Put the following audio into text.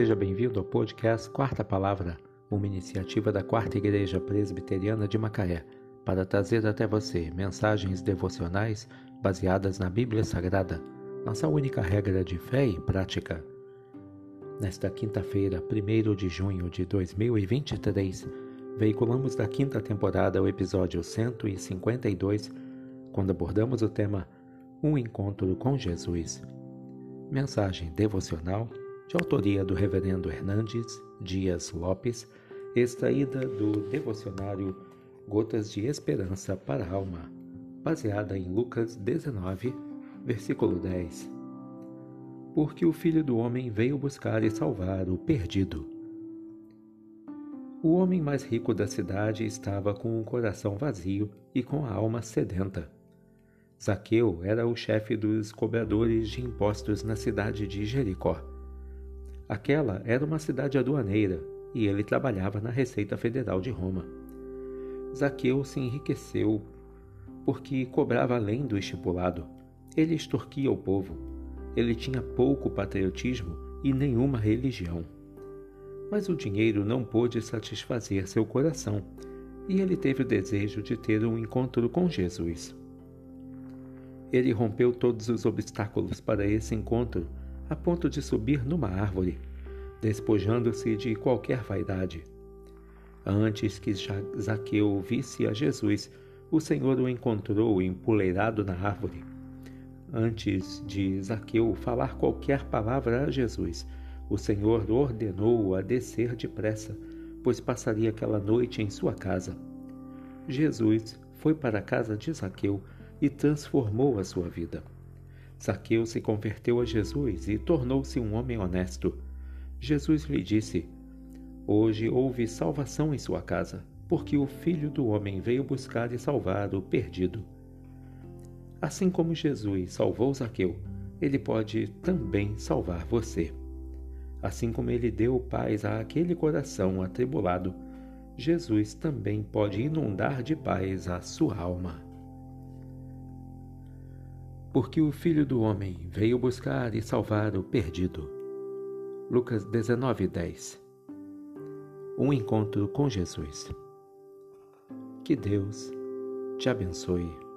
Seja bem-vindo ao podcast Quarta Palavra, uma iniciativa da Quarta Igreja Presbiteriana de Macaé, para trazer até você mensagens devocionais baseadas na Bíblia Sagrada, nossa única regra de fé e prática. Nesta quinta-feira, 1 de junho de 2023, veiculamos da quinta temporada o episódio 152, quando abordamos o tema Um Encontro com Jesus. Mensagem devocional de autoria do Reverendo Hernandes Dias Lopes, extraída do devocionário Gotas de Esperança para a Alma, baseada em Lucas 19, versículo 10. Porque o Filho do Homem veio buscar e salvar o perdido. O homem mais rico da cidade estava com o coração vazio e com a alma sedenta. Zaqueu era o chefe dos cobradores de impostos na cidade de Jericó. Aquela era uma cidade aduaneira e ele trabalhava na Receita Federal de Roma. Zaqueu se enriqueceu porque cobrava além do estipulado. Ele extorquia o povo. Ele tinha pouco patriotismo e nenhuma religião. Mas o dinheiro não pôde satisfazer seu coração e ele teve o desejo de ter um encontro com Jesus. Ele rompeu todos os obstáculos para esse encontro, a ponto de subir numa árvore, despojando-se de qualquer vaidade. Antes que Zaqueu visse a Jesus, o Senhor o encontrou empoleirado na árvore. Antes de Zaqueu falar qualquer palavra a Jesus, o Senhor ordenou-o a descer depressa, pois passaria aquela noite em sua casa. Jesus foi para a casa de Zaqueu e transformou a sua vida. Zaqueu se converteu a Jesus e tornou-se um homem honesto. Jesus lhe disse: Hoje houve salvação em sua casa, porque o Filho do Homem veio buscar e salvar o perdido. Assim como Jesus salvou Zaqueu, ele pode também salvar você. Assim como ele deu paz àquele coração atribulado, Jesus também pode inundar de paz a sua alma porque o Filho do Homem veio buscar e salvar o perdido. Lucas 19:10 Um encontro com Jesus. Que Deus te abençoe.